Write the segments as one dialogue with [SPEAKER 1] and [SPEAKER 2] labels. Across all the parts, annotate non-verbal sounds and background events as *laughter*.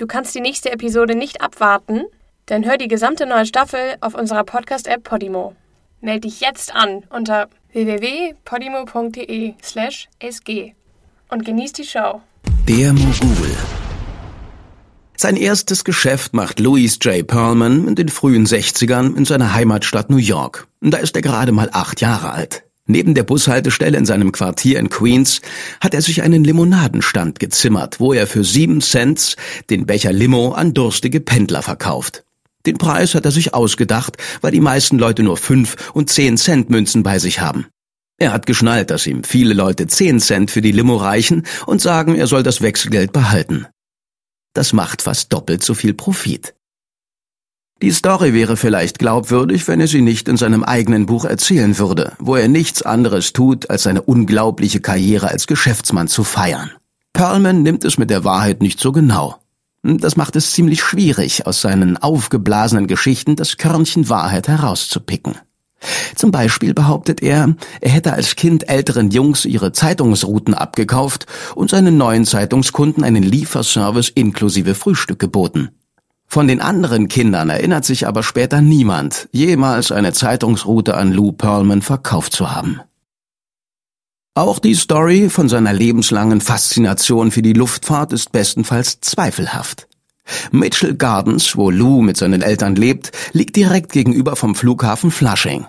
[SPEAKER 1] Du kannst die nächste Episode nicht abwarten? Dann hör die gesamte neue Staffel auf unserer Podcast-App Podimo. Meld dich jetzt an unter www.podimo.de slash sg und genieß die Show.
[SPEAKER 2] Der Mogul. Sein erstes Geschäft macht Louis J. Perlman in den frühen 60ern in seiner Heimatstadt New York. Da ist er gerade mal acht Jahre alt. Neben der Bushaltestelle in seinem Quartier in Queens hat er sich einen Limonadenstand gezimmert, wo er für sieben Cents den Becher Limo an durstige Pendler verkauft. Den Preis hat er sich ausgedacht, weil die meisten Leute nur fünf und zehn Cent Münzen bei sich haben. Er hat geschnallt, dass ihm viele Leute zehn Cent für die Limo reichen und sagen, er soll das Wechselgeld behalten. Das macht fast doppelt so viel Profit. Die Story wäre vielleicht glaubwürdig, wenn er sie nicht in seinem eigenen Buch erzählen würde, wo er nichts anderes tut, als seine unglaubliche Karriere als Geschäftsmann zu feiern. Perlman nimmt es mit der Wahrheit nicht so genau. Das macht es ziemlich schwierig, aus seinen aufgeblasenen Geschichten das Körnchen Wahrheit herauszupicken. Zum Beispiel behauptet er, er hätte als Kind älteren Jungs ihre Zeitungsrouten abgekauft und seinen neuen Zeitungskunden einen Lieferservice inklusive Frühstück geboten. Von den anderen Kindern erinnert sich aber später niemand, jemals eine Zeitungsroute an Lou Pearlman verkauft zu haben. Auch die Story von seiner lebenslangen Faszination für die Luftfahrt ist bestenfalls zweifelhaft. Mitchell Gardens, wo Lou mit seinen Eltern lebt, liegt direkt gegenüber vom Flughafen Flushing.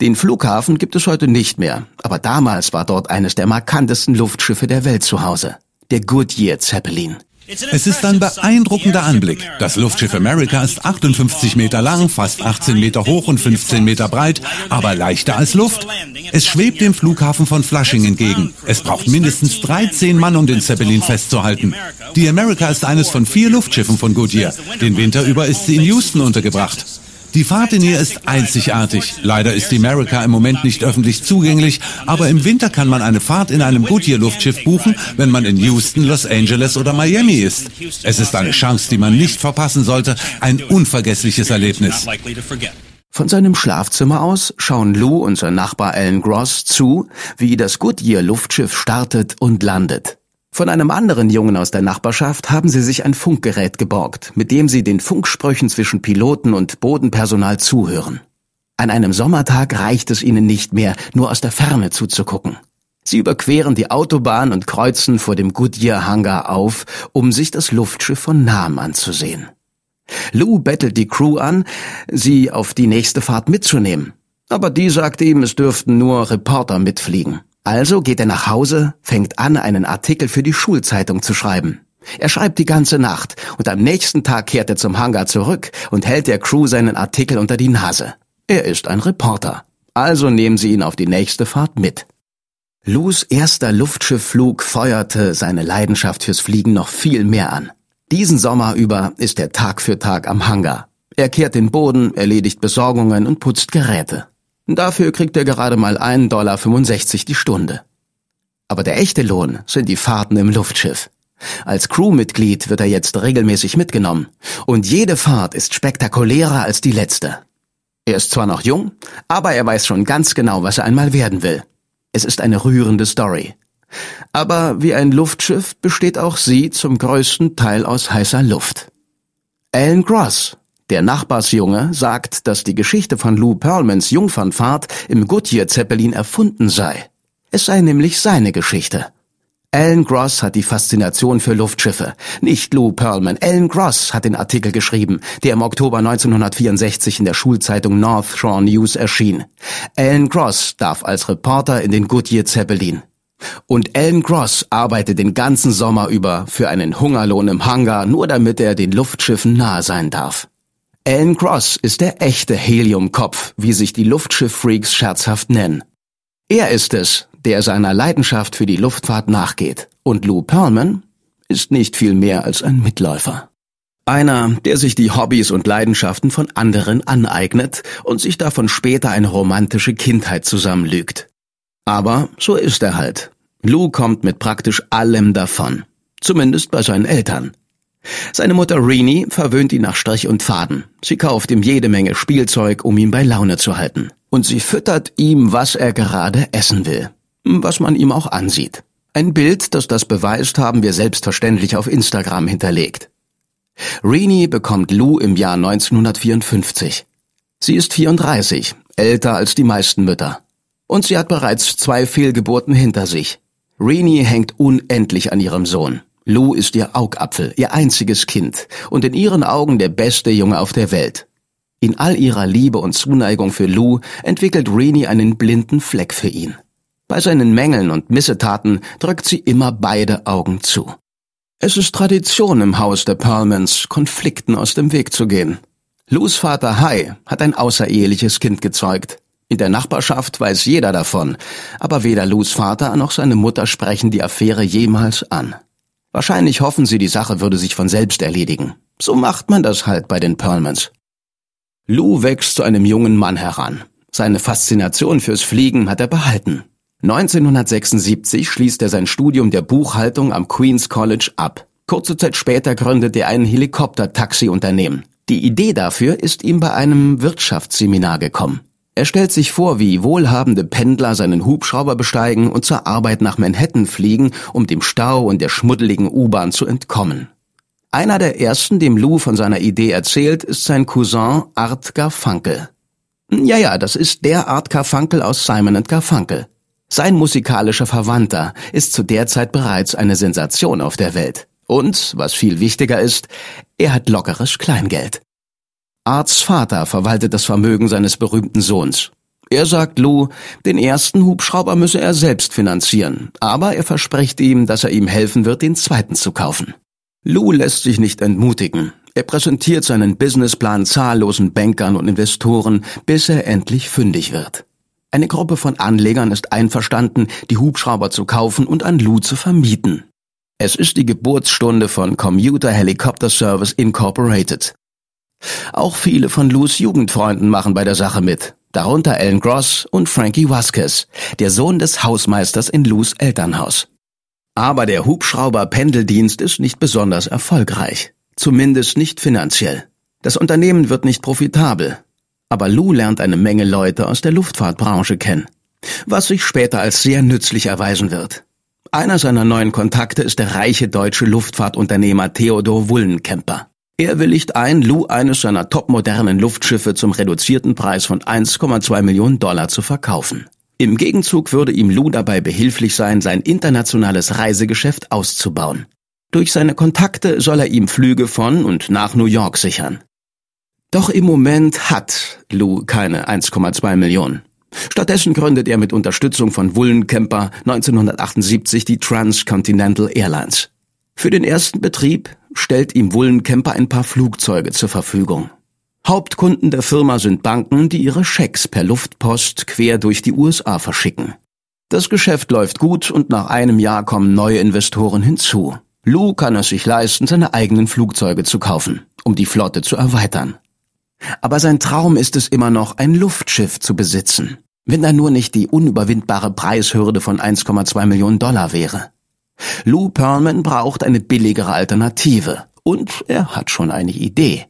[SPEAKER 2] Den Flughafen gibt es heute nicht mehr, aber damals war dort eines der markantesten Luftschiffe der Welt zu Hause, der Goodyear Zeppelin.
[SPEAKER 3] Es ist ein beeindruckender Anblick. Das Luftschiff America ist 58 Meter lang, fast 18 Meter hoch und 15 Meter breit, aber leichter als Luft. Es schwebt dem Flughafen von Flushing entgegen. Es braucht mindestens 13 Mann, um den Zeppelin festzuhalten. Die America ist eines von vier Luftschiffen von Goodyear. Den Winter über ist sie in Houston untergebracht. Die Fahrt in ihr ist einzigartig. Leider ist die America im Moment nicht öffentlich zugänglich, aber im Winter kann man eine Fahrt in einem Goodyear-Luftschiff buchen, wenn man in Houston, Los Angeles oder Miami ist. Es ist eine Chance, die man nicht verpassen sollte, ein unvergessliches Erlebnis.
[SPEAKER 2] Von seinem Schlafzimmer aus schauen Lou und sein Nachbar Alan Gross zu, wie das Goodyear-Luftschiff startet und landet. Von einem anderen Jungen aus der Nachbarschaft haben sie sich ein Funkgerät geborgt, mit dem sie den Funksprüchen zwischen Piloten und Bodenpersonal zuhören. An einem Sommertag reicht es ihnen nicht mehr, nur aus der Ferne zuzugucken. Sie überqueren die Autobahn und kreuzen vor dem Goodyear-Hangar auf, um sich das Luftschiff von nahem anzusehen. Lou bettelt die Crew an, sie auf die nächste Fahrt mitzunehmen. Aber die sagt ihm, es dürften nur Reporter mitfliegen. Also geht er nach Hause, fängt an, einen Artikel für die Schulzeitung zu schreiben. Er schreibt die ganze Nacht und am nächsten Tag kehrt er zum Hangar zurück und hält der Crew seinen Artikel unter die Nase. Er ist ein Reporter. Also nehmen sie ihn auf die nächste Fahrt mit. Lus erster Luftschiffflug feuerte seine Leidenschaft fürs Fliegen noch viel mehr an. Diesen Sommer über ist er Tag für Tag am Hangar. Er kehrt den Boden, erledigt Besorgungen und putzt Geräte. Dafür kriegt er gerade mal 1,65 Dollar die Stunde. Aber der echte Lohn sind die Fahrten im Luftschiff. Als Crewmitglied wird er jetzt regelmäßig mitgenommen. Und jede Fahrt ist spektakulärer als die letzte. Er ist zwar noch jung, aber er weiß schon ganz genau, was er einmal werden will. Es ist eine rührende Story. Aber wie ein Luftschiff besteht auch sie zum größten Teil aus heißer Luft. Alan Gross der Nachbarsjunge sagt, dass die Geschichte von Lou Pearlmans Jungfernfahrt im Goodyear Zeppelin erfunden sei. Es sei nämlich seine Geschichte. Alan Gross hat die Faszination für Luftschiffe. Nicht Lou Pearlman. Alan Gross hat den Artikel geschrieben, der im Oktober 1964 in der Schulzeitung North Shore News erschien. Alan Gross darf als Reporter in den Goodyear Zeppelin. Und Alan Gross arbeitet den ganzen Sommer über für einen Hungerlohn im Hangar, nur damit er den Luftschiffen nahe sein darf. Alan Gross ist der echte Heliumkopf, wie sich die Luftschiff-Freaks scherzhaft nennen. Er ist es, der seiner Leidenschaft für die Luftfahrt nachgeht. Und Lou Pearlman ist nicht viel mehr als ein Mitläufer. Einer, der sich die Hobbys und Leidenschaften von anderen aneignet und sich davon später eine romantische Kindheit zusammenlügt. Aber so ist er halt. Lou kommt mit praktisch allem davon. Zumindest bei seinen Eltern. Seine Mutter Reenie verwöhnt ihn nach Strich und Faden. Sie kauft ihm jede Menge Spielzeug, um ihn bei Laune zu halten. Und sie füttert ihm, was er gerade essen will. Was man ihm auch ansieht. Ein Bild, das das beweist, haben wir selbstverständlich auf Instagram hinterlegt. Rini bekommt Lou im Jahr 1954. Sie ist 34, älter als die meisten Mütter. Und sie hat bereits zwei Fehlgeburten hinter sich. Rini hängt unendlich an ihrem Sohn. Lou ist ihr Augapfel, ihr einziges Kind und in ihren Augen der beste Junge auf der Welt. In all ihrer Liebe und Zuneigung für Lou entwickelt Rini einen blinden Fleck für ihn. Bei seinen Mängeln und Missetaten drückt sie immer beide Augen zu. Es ist Tradition im Haus der Perlmans, Konflikten aus dem Weg zu gehen. Lous Vater Hai hat ein außereheliches Kind gezeugt. In der Nachbarschaft weiß jeder davon, aber weder Lous Vater noch seine Mutter sprechen die Affäre jemals an. Wahrscheinlich hoffen sie, die Sache würde sich von selbst erledigen. So macht man das halt bei den Perlmans. Lou wächst zu einem jungen Mann heran. Seine Faszination fürs Fliegen hat er behalten. 1976 schließt er sein Studium der Buchhaltung am Queen's College ab. Kurze Zeit später gründet er ein Helikopter-Taxi-Unternehmen. Die Idee dafür ist ihm bei einem Wirtschaftsseminar gekommen. Er stellt sich vor, wie wohlhabende Pendler seinen Hubschrauber besteigen und zur Arbeit nach Manhattan fliegen, um dem Stau und der schmuddeligen U-Bahn zu entkommen. Einer der ersten, dem Lou von seiner Idee erzählt, ist sein Cousin Art Garfunkel. Ja, ja, das ist der Art Garfunkel aus Simon Garfunkel. Sein musikalischer Verwandter ist zu der Zeit bereits eine Sensation auf der Welt. Und, was viel wichtiger ist, er hat lockeres Kleingeld. Arts Vater verwaltet das Vermögen seines berühmten Sohns. Er sagt Lou, den ersten Hubschrauber müsse er selbst finanzieren, aber er verspricht ihm, dass er ihm helfen wird, den zweiten zu kaufen. Lou lässt sich nicht entmutigen. Er präsentiert seinen Businessplan zahllosen Bankern und Investoren, bis er endlich fündig wird. Eine Gruppe von Anlegern ist einverstanden, die Hubschrauber zu kaufen und an Lou zu vermieten. Es ist die Geburtsstunde von Commuter Helicopter Service Incorporated. Auch viele von Lou's Jugendfreunden machen bei der Sache mit, darunter Alan Gross und Frankie Vasquez, der Sohn des Hausmeisters in Lou's Elternhaus. Aber der Hubschrauber-Pendeldienst ist nicht besonders erfolgreich. Zumindest nicht finanziell. Das Unternehmen wird nicht profitabel. Aber Lou lernt eine Menge Leute aus der Luftfahrtbranche kennen. Was sich später als sehr nützlich erweisen wird. Einer seiner neuen Kontakte ist der reiche deutsche Luftfahrtunternehmer Theodor Wullenkemper. Er willigt ein, Lou eines seiner topmodernen Luftschiffe zum reduzierten Preis von 1,2 Millionen Dollar zu verkaufen. Im Gegenzug würde ihm Lou dabei behilflich sein, sein internationales Reisegeschäft auszubauen. Durch seine Kontakte soll er ihm Flüge von und nach New York sichern. Doch im Moment hat Lou keine 1,2 Millionen. Stattdessen gründet er mit Unterstützung von Wullenkemper 1978 die Transcontinental Airlines. Für den ersten Betrieb stellt ihm Wullenkemper ein paar Flugzeuge zur Verfügung. Hauptkunden der Firma sind Banken, die ihre Schecks per Luftpost quer durch die USA verschicken. Das Geschäft läuft gut und nach einem Jahr kommen neue Investoren hinzu. Lou kann es sich leisten, seine eigenen Flugzeuge zu kaufen, um die Flotte zu erweitern. Aber sein Traum ist es immer noch, ein Luftschiff zu besitzen, wenn da nur nicht die unüberwindbare Preishürde von 1,2 Millionen Dollar wäre. Lou Perlman braucht eine billigere Alternative und er hat schon eine Idee.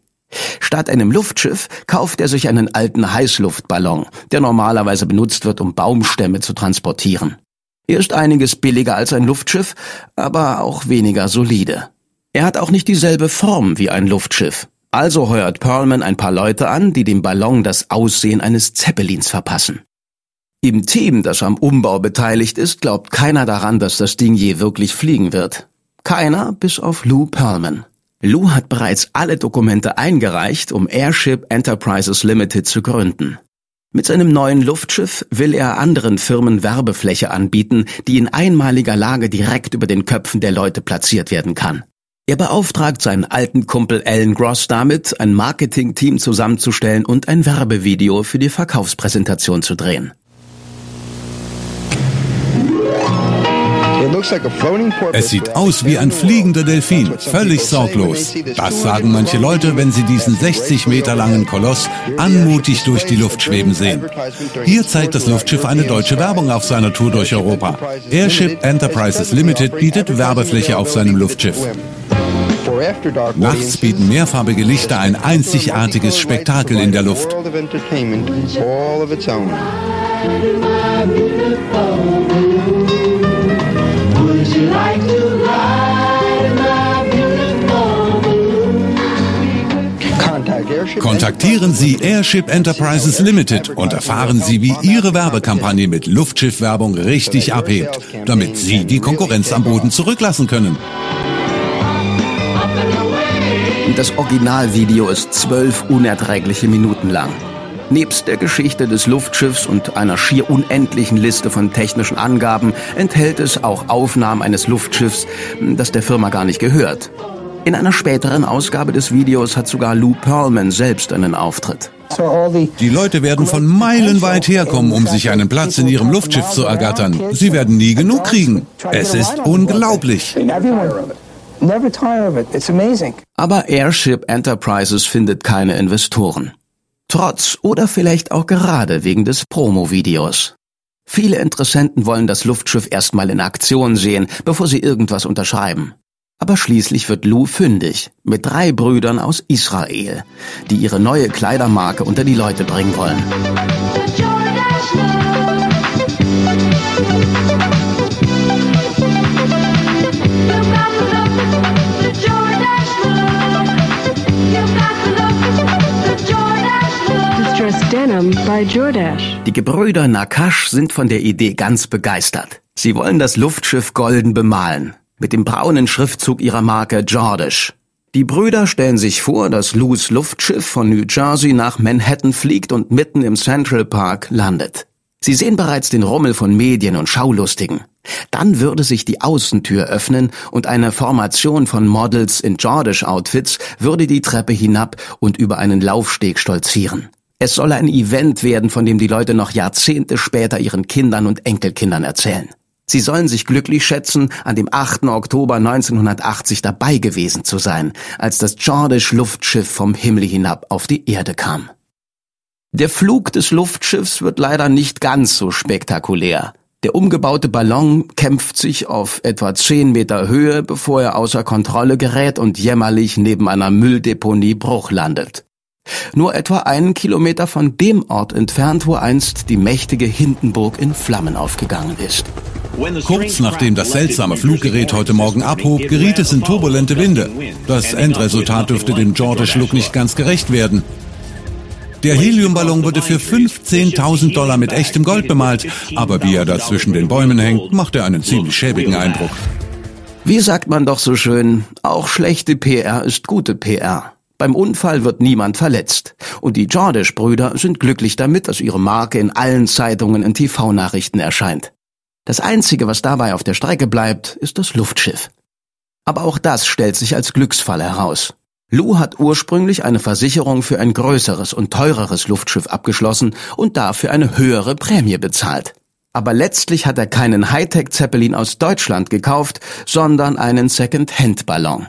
[SPEAKER 2] Statt einem Luftschiff kauft er sich einen alten Heißluftballon, der normalerweise benutzt wird, um Baumstämme zu transportieren. Er ist einiges billiger als ein Luftschiff, aber auch weniger solide. Er hat auch nicht dieselbe Form wie ein Luftschiff. Also heuert Perlman ein paar Leute an, die dem Ballon das Aussehen eines Zeppelins verpassen. Im Team, das am Umbau beteiligt ist, glaubt keiner daran, dass das Ding je wirklich fliegen wird. Keiner bis auf Lou Perlman. Lou hat bereits alle Dokumente eingereicht, um Airship Enterprises Limited zu gründen. Mit seinem neuen Luftschiff will er anderen Firmen Werbefläche anbieten, die in einmaliger Lage direkt über den Köpfen der Leute platziert werden kann. Er beauftragt seinen alten Kumpel Alan Gross damit, ein Marketingteam zusammenzustellen und ein Werbevideo für die Verkaufspräsentation zu drehen.
[SPEAKER 3] Es sieht aus wie ein fliegender Delfin, völlig sorglos. Das sagen manche Leute, wenn sie diesen 60 Meter langen Koloss anmutig durch die Luft schweben sehen. Hier zeigt das Luftschiff eine deutsche Werbung auf seiner Tour durch Europa. Airship Enterprises Limited bietet Werbefläche auf seinem Luftschiff. Nachts bieten mehrfarbige Lichter ein einzigartiges Spektakel in der Luft. Kontaktieren Sie Airship Enterprises Limited und erfahren Sie, wie Ihre Werbekampagne mit Luftschiffwerbung richtig abhebt, damit Sie die Konkurrenz am Boden zurücklassen können.
[SPEAKER 2] Das Originalvideo ist zwölf unerträgliche Minuten lang. Nebst der Geschichte des Luftschiffs und einer schier unendlichen Liste von technischen Angaben enthält es auch Aufnahmen eines Luftschiffs, das der Firma gar nicht gehört. In einer späteren Ausgabe des Videos hat sogar Lou Pearlman selbst einen Auftritt.
[SPEAKER 3] Die Leute werden von Meilen weit herkommen, um sich einen Platz in ihrem Luftschiff zu ergattern. Sie werden nie genug kriegen. Es ist unglaublich.
[SPEAKER 2] Aber Airship Enterprises findet keine Investoren. Trotz oder vielleicht auch gerade wegen des Promo-Videos. Viele Interessenten wollen das Luftschiff erstmal in Aktion sehen, bevor sie irgendwas unterschreiben. Aber schließlich wird Lou fündig mit drei Brüdern aus Israel, die ihre neue Kleidermarke unter die Leute bringen wollen. Die Gebrüder Nakash sind von der Idee ganz begeistert. Sie wollen das Luftschiff golden bemalen, mit dem braunen Schriftzug ihrer Marke Jordish. Die Brüder stellen sich vor, dass Lou's Luftschiff von New Jersey nach Manhattan fliegt und mitten im Central Park landet. Sie sehen bereits den Rummel von Medien und Schaulustigen. Dann würde sich die Außentür öffnen und eine Formation von Models in Jordish-Outfits würde die Treppe hinab und über einen Laufsteg stolzieren. Es soll ein Event werden, von dem die Leute noch Jahrzehnte später ihren Kindern und Enkelkindern erzählen. Sie sollen sich glücklich schätzen, an dem 8. Oktober 1980 dabei gewesen zu sein, als das Jordish Luftschiff vom Himmel hinab auf die Erde kam. Der Flug des Luftschiffs wird leider nicht ganz so spektakulär. Der umgebaute Ballon kämpft sich auf etwa 10 Meter Höhe, bevor er außer Kontrolle gerät und jämmerlich neben einer Mülldeponie Bruch landet. Nur etwa einen Kilometer von dem Ort entfernt, wo einst die mächtige Hindenburg in Flammen aufgegangen ist.
[SPEAKER 3] Kurz nachdem das seltsame Fluggerät heute Morgen abhob, geriet es in turbulente Winde. Das Endresultat dürfte dem Jordish-Look nicht ganz gerecht werden. Der Heliumballon wurde für 15.000 Dollar mit echtem Gold bemalt, aber wie er da zwischen den Bäumen hängt, macht er einen ziemlich schäbigen Eindruck.
[SPEAKER 2] Wie sagt man doch so schön, auch schlechte PR ist gute PR. Beim Unfall wird niemand verletzt. Und die Jordish-Brüder sind glücklich damit, dass ihre Marke in allen Zeitungen und TV-Nachrichten erscheint. Das Einzige, was dabei auf der Strecke bleibt, ist das Luftschiff. Aber auch das stellt sich als Glücksfall heraus. Lou hat ursprünglich eine Versicherung für ein größeres und teureres Luftschiff abgeschlossen und dafür eine höhere Prämie bezahlt. Aber letztlich hat er keinen Hightech-Zeppelin aus Deutschland gekauft, sondern einen Second-Hand-Ballon.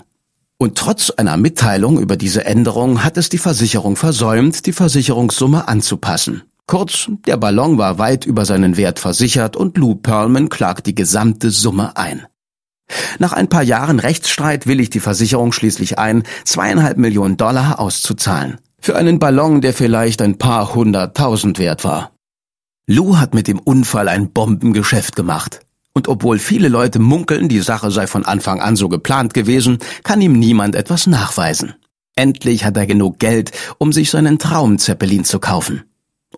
[SPEAKER 2] Und trotz einer Mitteilung über diese Änderung hat es die Versicherung versäumt, die Versicherungssumme anzupassen. Kurz, der Ballon war weit über seinen Wert versichert und Lou Pearlman klagt die gesamte Summe ein. Nach ein paar Jahren Rechtsstreit willigt die Versicherung schließlich ein, zweieinhalb Millionen Dollar auszuzahlen. Für einen Ballon, der vielleicht ein paar hunderttausend wert war. Lou hat mit dem Unfall ein Bombengeschäft gemacht. Und obwohl viele Leute munkeln, die Sache sei von Anfang an so geplant gewesen, kann ihm niemand etwas nachweisen. Endlich hat er genug Geld, um sich seinen Traum-Zeppelin zu kaufen.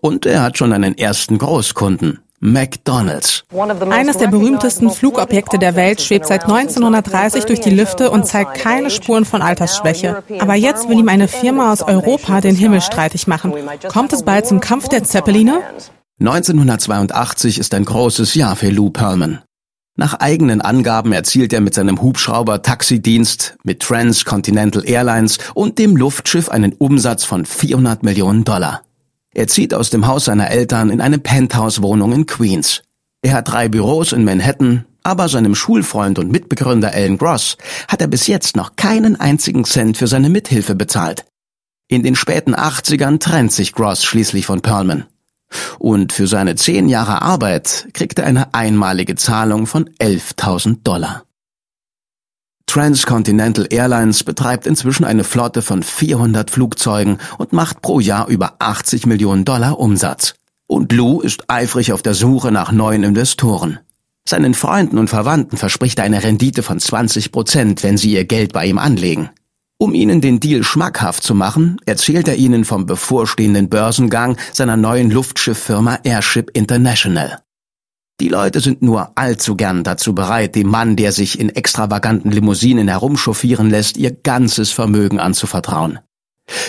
[SPEAKER 2] Und er hat schon einen ersten Großkunden. McDonald's.
[SPEAKER 4] Eines der berühmtesten Flugobjekte der Welt schwebt seit 1930 durch die Lüfte und zeigt keine Spuren von Altersschwäche. Aber jetzt will ihm eine Firma aus Europa den Himmel streitig machen. Kommt es bald zum Kampf der Zeppeline?
[SPEAKER 2] 1982 ist ein großes Jahr für Lou Pearlman. Nach eigenen Angaben erzielt er mit seinem Hubschrauber Taxidienst, mit Transcontinental Airlines und dem Luftschiff einen Umsatz von 400 Millionen Dollar. Er zieht aus dem Haus seiner Eltern in eine Penthouse-Wohnung in Queens. Er hat drei Büros in Manhattan, aber seinem Schulfreund und Mitbegründer Alan Gross hat er bis jetzt noch keinen einzigen Cent für seine Mithilfe bezahlt. In den späten 80ern trennt sich Gross schließlich von Perlman. Und für seine zehn Jahre Arbeit kriegt er eine einmalige Zahlung von 11.000 Dollar. Transcontinental Airlines betreibt inzwischen eine Flotte von 400 Flugzeugen und macht pro Jahr über 80 Millionen Dollar Umsatz. Und Lou ist eifrig auf der Suche nach neuen Investoren. Seinen Freunden und Verwandten verspricht er eine Rendite von 20 Prozent, wenn sie ihr Geld bei ihm anlegen. Um ihnen den Deal schmackhaft zu machen, erzählt er ihnen vom bevorstehenden Börsengang seiner neuen Luftschifffirma Airship International. Die Leute sind nur allzu gern dazu bereit, dem Mann, der sich in extravaganten Limousinen herumchauffieren lässt, ihr ganzes Vermögen anzuvertrauen.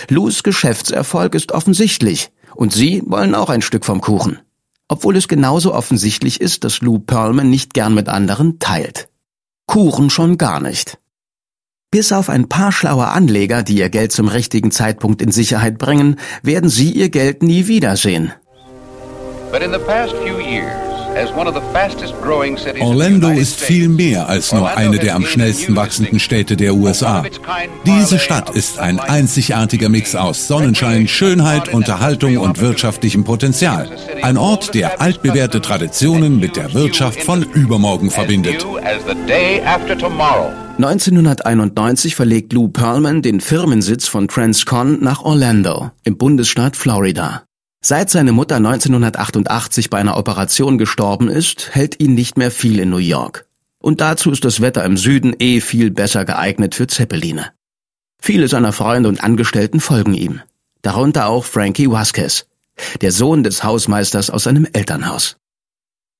[SPEAKER 2] Lous Geschäftserfolg ist offensichtlich, und sie wollen auch ein Stück vom Kuchen. Obwohl es genauso offensichtlich ist, dass Lou Pearlman nicht gern mit anderen teilt. Kuchen schon gar nicht. Bis auf ein paar schlaue Anleger, die ihr Geld zum richtigen Zeitpunkt in Sicherheit bringen, werden sie ihr Geld nie wiedersehen.
[SPEAKER 3] But in the past few years, Orlando ist viel mehr als nur eine der am schnellsten wachsenden Städte der USA. Diese Stadt ist ein einzigartiger Mix aus Sonnenschein, Schönheit, Unterhaltung und wirtschaftlichem Potenzial. Ein Ort, der altbewährte Traditionen mit der Wirtschaft von übermorgen verbindet.
[SPEAKER 2] 1991 verlegt Lou Pearlman den Firmensitz von Transcon nach Orlando im Bundesstaat Florida. Seit seine Mutter 1988 bei einer Operation gestorben ist, hält ihn nicht mehr viel in New York. Und dazu ist das Wetter im Süden eh viel besser geeignet für Zeppeline. Viele seiner Freunde und Angestellten folgen ihm. Darunter auch Frankie Vasquez, der Sohn des Hausmeisters aus seinem Elternhaus.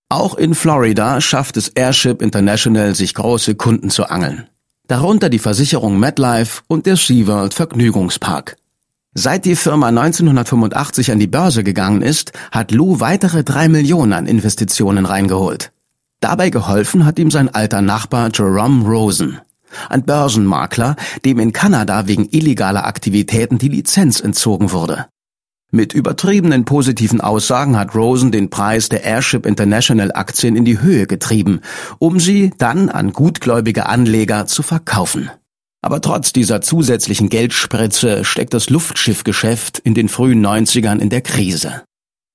[SPEAKER 2] Auch in Florida schafft es Airship International, sich große Kunden zu angeln. Darunter die Versicherung MetLife und der SeaWorld Vergnügungspark. Seit die Firma 1985 an die Börse gegangen ist, hat Lou weitere drei Millionen an Investitionen reingeholt. Dabei geholfen hat ihm sein alter Nachbar Jerome Rosen, ein Börsenmakler, dem in Kanada wegen illegaler Aktivitäten die Lizenz entzogen wurde. Mit übertriebenen positiven Aussagen hat Rosen den Preis der Airship International Aktien in die Höhe getrieben, um sie dann an gutgläubige Anleger zu verkaufen. Aber trotz dieser zusätzlichen Geldspritze steckt das Luftschiffgeschäft in den frühen 90ern in der Krise.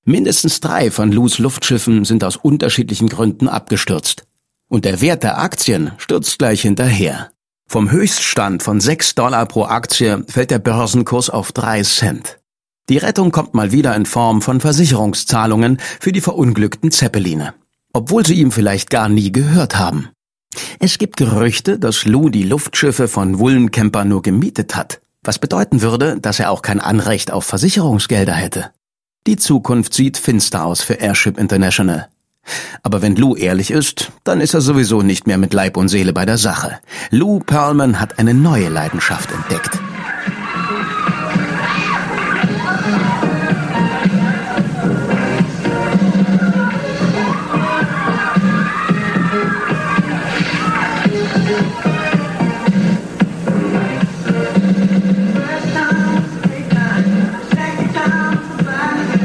[SPEAKER 2] Mindestens drei von Lus Luftschiffen sind aus unterschiedlichen Gründen abgestürzt. Und der Wert der Aktien stürzt gleich hinterher. Vom Höchststand von 6 Dollar pro Aktie fällt der Börsenkurs auf 3 Cent. Die Rettung kommt mal wieder in Form von Versicherungszahlungen für die verunglückten Zeppeline. Obwohl sie ihm vielleicht gar nie gehört haben. Es gibt Gerüchte, dass Lou die Luftschiffe von Wullenkemper nur gemietet hat, was bedeuten würde, dass er auch kein Anrecht auf Versicherungsgelder hätte. Die Zukunft sieht finster aus für Airship International. Aber wenn Lou ehrlich ist, dann ist er sowieso nicht mehr mit Leib und Seele bei der Sache. Lou Perlman hat eine neue Leidenschaft entdeckt.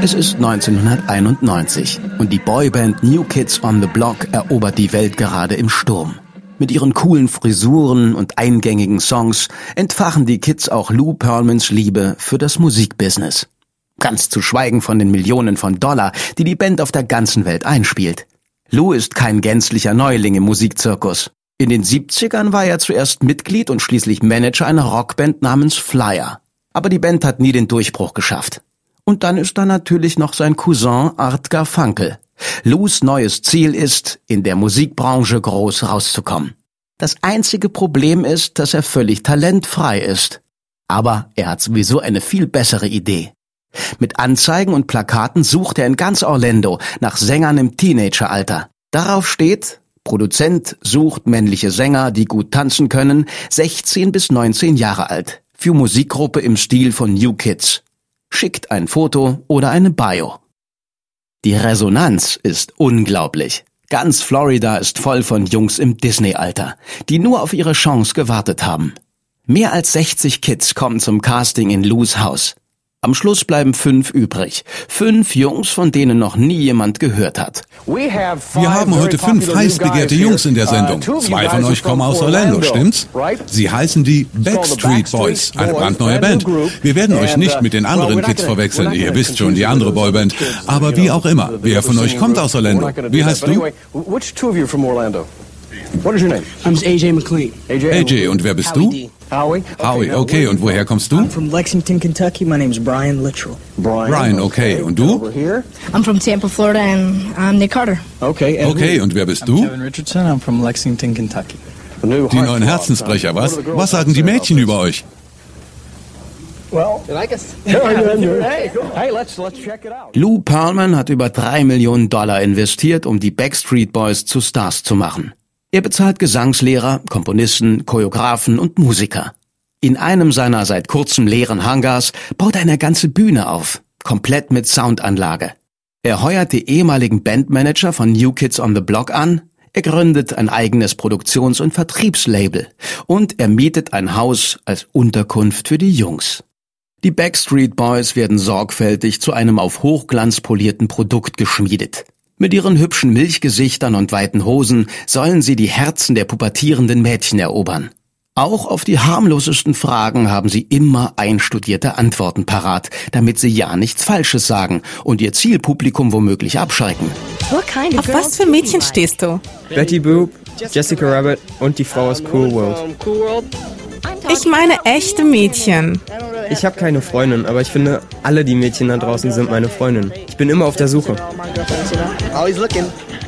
[SPEAKER 2] Es ist 1991 und die Boyband New Kids on the Block erobert die Welt gerade im Sturm. Mit ihren coolen Frisuren und eingängigen Songs entfachen die Kids auch Lou Pearlmans Liebe für das Musikbusiness. Ganz zu schweigen von den Millionen von Dollar, die die Band auf der ganzen Welt einspielt. Lou ist kein gänzlicher Neuling im Musikzirkus. In den 70ern war er zuerst Mitglied und schließlich Manager einer Rockband namens Flyer. Aber die Band hat nie den Durchbruch geschafft. Und dann ist da natürlich noch sein Cousin Art Garfunkel. Lous neues Ziel ist, in der Musikbranche groß rauszukommen. Das einzige Problem ist, dass er völlig talentfrei ist. Aber er hat sowieso eine viel bessere Idee. Mit Anzeigen und Plakaten sucht er in ganz Orlando nach Sängern im Teenageralter. Darauf steht, Produzent sucht männliche Sänger, die gut tanzen können, 16 bis 19 Jahre alt, für Musikgruppe im Stil von New Kids schickt ein Foto oder eine Bio. Die Resonanz ist unglaublich. Ganz Florida ist voll von Jungs im Disney-Alter, die nur auf ihre Chance gewartet haben. Mehr als 60 Kids kommen zum Casting in Lou's Haus. Am Schluss bleiben fünf übrig. Fünf Jungs, von denen noch nie jemand gehört hat.
[SPEAKER 3] Wir haben heute fünf heiß begehrte Jungs in der uh, Sendung. Zwei von euch kommen aus Orlando, stimmt's? Sie heißen die Backstreet Boys, eine brandneue Band. Wir werden euch nicht uh, mit den anderen Kids verwechseln. Ihr wisst schon, die andere Boyband. Aber wie auch immer, wer von euch kommt aus Orlando? Wie heißt du?
[SPEAKER 5] What is your name? I'm AJ McLean.
[SPEAKER 3] AJ, AJ und wer bist du?
[SPEAKER 5] Howie.
[SPEAKER 3] Howie, okay. Und woher kommst du?
[SPEAKER 5] I'm from Lexington, Kentucky. My name is Brian Littrell.
[SPEAKER 3] Brian, Brian okay. Und du?
[SPEAKER 6] I'm from Tampa, Florida, and I'm Nick Carter.
[SPEAKER 3] Okay. Okay. Und wer bist du?
[SPEAKER 7] Kevin Richardson. I'm from Lexington, Kentucky.
[SPEAKER 3] Die neuen Herzensbrecher, was? Was sagen die Mädchen über euch?
[SPEAKER 2] Lou Pearlman hat über drei Millionen Dollar investiert, um die Backstreet Boys zu Stars zu machen. Er bezahlt Gesangslehrer, Komponisten, Choreografen und Musiker. In einem seiner seit kurzem leeren Hangars baut er eine ganze Bühne auf, komplett mit Soundanlage. Er heuert die ehemaligen Bandmanager von New Kids on the Block an, er gründet ein eigenes Produktions- und Vertriebslabel und er mietet ein Haus als Unterkunft für die Jungs. Die Backstreet Boys werden sorgfältig zu einem auf Hochglanz polierten Produkt geschmiedet. Mit ihren hübschen Milchgesichtern und weiten Hosen sollen sie die Herzen der pubertierenden Mädchen erobern. Auch auf die harmlosesten Fragen haben sie immer einstudierte Antworten parat, damit sie ja nichts Falsches sagen und ihr Zielpublikum womöglich abschrecken.
[SPEAKER 4] Auf was für Mädchen stehst du?
[SPEAKER 7] Betty Boop, Jessica Rabbit und die Frau aus Cool World.
[SPEAKER 4] Ich meine echte Mädchen.
[SPEAKER 7] Ich habe keine Freundin, aber ich finde, alle die Mädchen da draußen sind meine Freundin. Ich bin immer auf der Suche.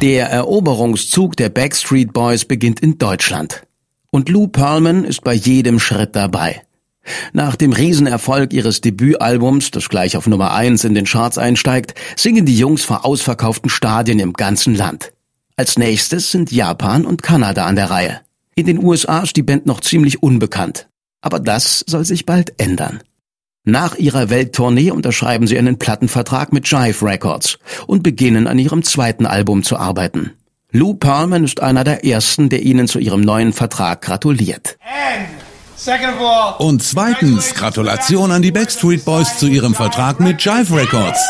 [SPEAKER 2] Der Eroberungszug der Backstreet Boys beginnt in Deutschland. Und Lou Pearlman ist bei jedem Schritt dabei. Nach dem Riesenerfolg ihres Debütalbums, das gleich auf Nummer 1 in den Charts einsteigt, singen die Jungs vor ausverkauften Stadien im ganzen Land. Als nächstes sind Japan und Kanada an der Reihe. In den USA ist die Band noch ziemlich unbekannt. Aber das soll sich bald ändern. Nach ihrer Welttournee unterschreiben sie einen Plattenvertrag mit Jive Records und beginnen an ihrem zweiten Album zu arbeiten. Lou Pearlman ist einer der ersten, der ihnen zu ihrem neuen Vertrag gratuliert.
[SPEAKER 3] Und zweitens Gratulation an die Backstreet Boys zu ihrem Vertrag mit Jive Records.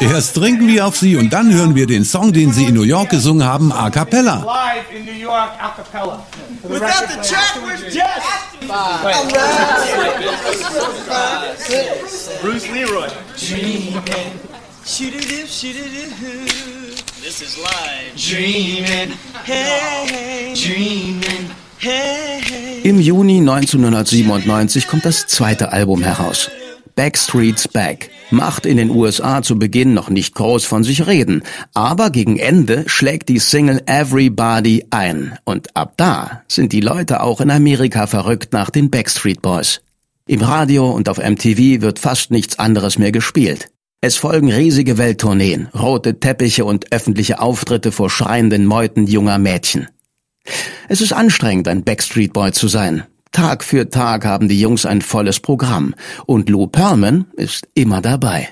[SPEAKER 3] Erst trinken wir auf sie und dann hören wir den Song, den sie in New York gesungen haben, a cappella.
[SPEAKER 8] Bruce Leroy. This is live. Dreaming. Hey, dreaming. Hey.
[SPEAKER 2] Im Juni 1997 kommt das zweite Album heraus. Backstreet's Back macht in den USA zu Beginn noch nicht groß von sich reden, aber gegen Ende schlägt die Single Everybody ein und ab da sind die Leute auch in Amerika verrückt nach den Backstreet Boys. Im Radio und auf MTV wird fast nichts anderes mehr gespielt. Es folgen riesige Welttourneen, rote Teppiche und öffentliche Auftritte vor schreienden Meuten junger Mädchen. Es ist anstrengend, ein Backstreet Boy zu sein. Tag für Tag haben die Jungs ein volles Programm und Lou Pearlman ist immer dabei.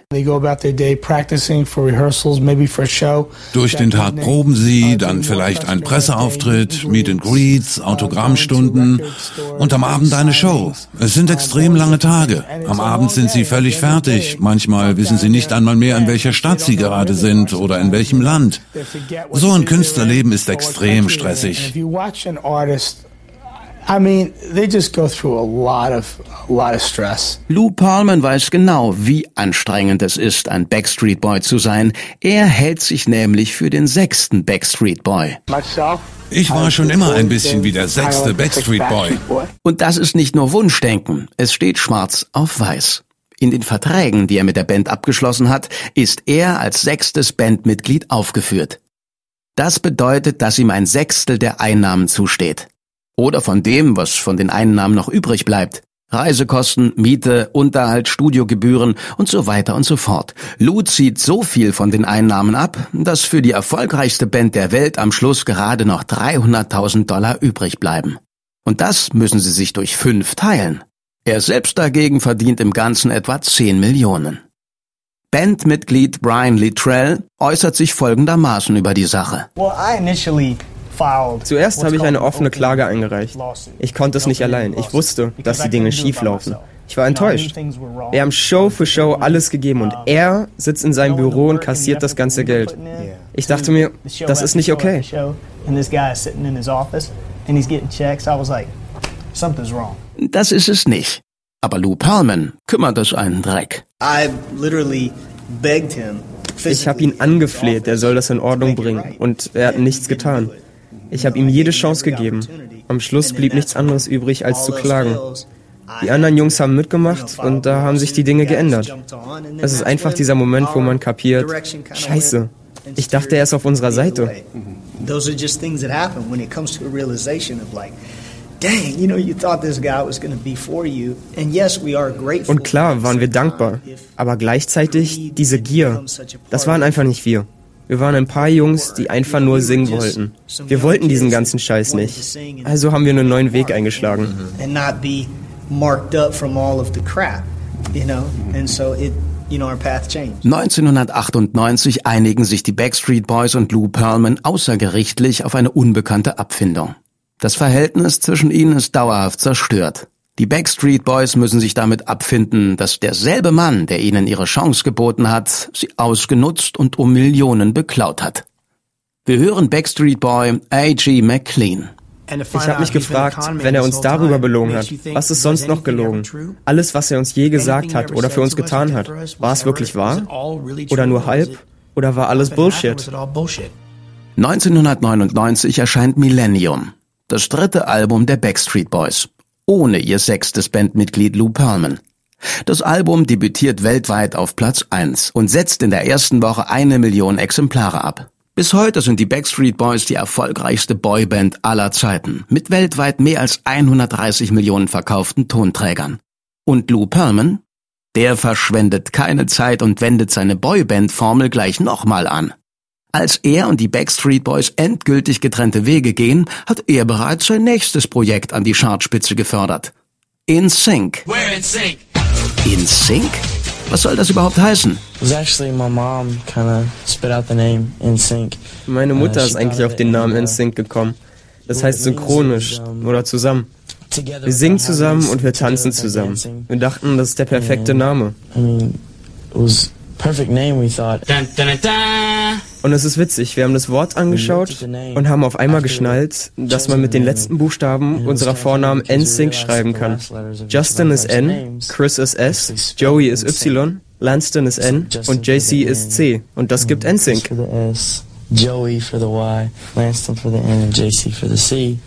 [SPEAKER 3] Durch den Tag proben sie, dann vielleicht ein Presseauftritt, Meet and Greets, Autogrammstunden und am Abend eine Show. Es sind extrem lange Tage. Am Abend sind sie völlig fertig. Manchmal wissen sie nicht einmal mehr, in welcher Stadt sie gerade sind oder in welchem Land. So ein Künstlerleben ist extrem stressig.
[SPEAKER 2] I mean, they just go through a lot of a lot of stress. Lou Pearlman weiß genau, wie anstrengend es ist, ein Backstreet Boy zu sein. Er hält sich nämlich für den sechsten Backstreet Boy.
[SPEAKER 3] Ich war schon immer ein bisschen wie der sechste Backstreet Boy.
[SPEAKER 2] Und das ist nicht nur Wunschdenken. Es steht schwarz auf weiß. In den Verträgen, die er mit der Band abgeschlossen hat, ist er als sechstes Bandmitglied aufgeführt. Das bedeutet, dass ihm ein Sechstel der Einnahmen zusteht. Oder von dem, was von den Einnahmen noch übrig bleibt. Reisekosten, Miete, Unterhalt, Studiogebühren und so weiter und so fort. Lou zieht so viel von den Einnahmen ab, dass für die erfolgreichste Band der Welt am Schluss gerade noch 300.000 Dollar übrig bleiben. Und das müssen sie sich durch fünf teilen. Er selbst dagegen verdient im Ganzen etwa 10 Millionen. Bandmitglied Brian Littrell äußert sich folgendermaßen über die Sache.
[SPEAKER 7] Well, Zuerst habe ich eine offene Klage eingereicht. Ich konnte es nicht allein. Ich wusste, dass die Dinge schief laufen. Ich war enttäuscht. Wir haben Show für Show alles gegeben und er sitzt in seinem Büro und kassiert das ganze Geld. Ich dachte mir, das ist nicht okay.
[SPEAKER 2] Das ist es nicht. Aber Lou Pearlman kümmert es einen Dreck.
[SPEAKER 7] Ich habe ihn angefleht, er soll das in Ordnung bringen und er hat nichts getan. Ich habe ihm jede Chance gegeben. Am Schluss blieb nichts anderes übrig, als zu klagen. Die anderen Jungs haben mitgemacht und da haben sich die Dinge geändert. Es ist einfach dieser Moment, wo man kapiert, scheiße, ich dachte, er ist auf unserer Seite.
[SPEAKER 5] those are just things that happen when it comes to a realization of like, dang, you know, you thought this guy was going to be for you. And yes, we are grateful.
[SPEAKER 7] Und klar waren wir dankbar, aber gleichzeitig diese Gier, das waren einfach nicht wir. Wir waren ein paar Jungs, die einfach nur singen wollten. Wir wollten diesen ganzen Scheiß nicht. Also haben wir einen neuen Weg eingeschlagen.
[SPEAKER 5] And not be marked up from all of the crap, you know? And so it, you know, our path changed.
[SPEAKER 2] 1998 einigen sich die Backstreet Boys und Lou Pearlman außergerichtlich auf eine unbekannte Abfindung. Das Verhältnis zwischen ihnen ist dauerhaft zerstört. Die Backstreet Boys müssen sich damit abfinden, dass derselbe Mann, der ihnen ihre Chance geboten hat, sie ausgenutzt und um Millionen beklaut hat. Wir hören Backstreet Boy A.G. McLean.
[SPEAKER 7] Ich habe mich gefragt, wenn er uns darüber belogen hat, was ist sonst noch gelogen? Alles, was er uns je gesagt hat oder für uns getan hat, war es wirklich wahr? Oder nur halb? Oder war alles Bullshit?
[SPEAKER 2] 1999 erscheint Millennium, das dritte Album der Backstreet Boys, ohne ihr sechstes Bandmitglied Lou Pearlman. Das Album debütiert weltweit auf Platz 1 und setzt in der ersten Woche eine Million Exemplare ab. Bis heute sind die Backstreet Boys die erfolgreichste Boyband aller Zeiten, mit weltweit mehr als 130 Millionen verkauften Tonträgern. Und Lou Pearlman? Der verschwendet keine Zeit und wendet seine Boyband-Formel gleich nochmal an. Als er und die Backstreet Boys endgültig getrennte Wege gehen, hat er bereits sein nächstes Projekt an die Chartspitze gefördert. In Sync.
[SPEAKER 8] We're in sync.
[SPEAKER 2] In Sync? Was soll das überhaupt heißen?
[SPEAKER 9] It was actually my mom kind of spit out the name in sync.
[SPEAKER 7] Meine Mutter ist eigentlich auf den Namen NSYNC gekommen. Das heißt synchronisch oder zusammen. Wir singen zusammen und wir tanzen zusammen. Wir dachten, das ist der perfekte Name.
[SPEAKER 9] I mean, it was perfect name we thought.
[SPEAKER 8] Dun, dun, dun, dun.
[SPEAKER 7] Und es ist witzig, wir haben das Wort angeschaut und haben auf einmal geschnallt, dass man mit den letzten Buchstaben unserer Vornamen NSYNC schreiben kann. Justin ist N, Chris ist S, Joey ist Y, Lanston ist N und JC ist C. Und das gibt NSYNC.
[SPEAKER 9] for the S, Joey for the Y, Lanston for the N, and JC for the C.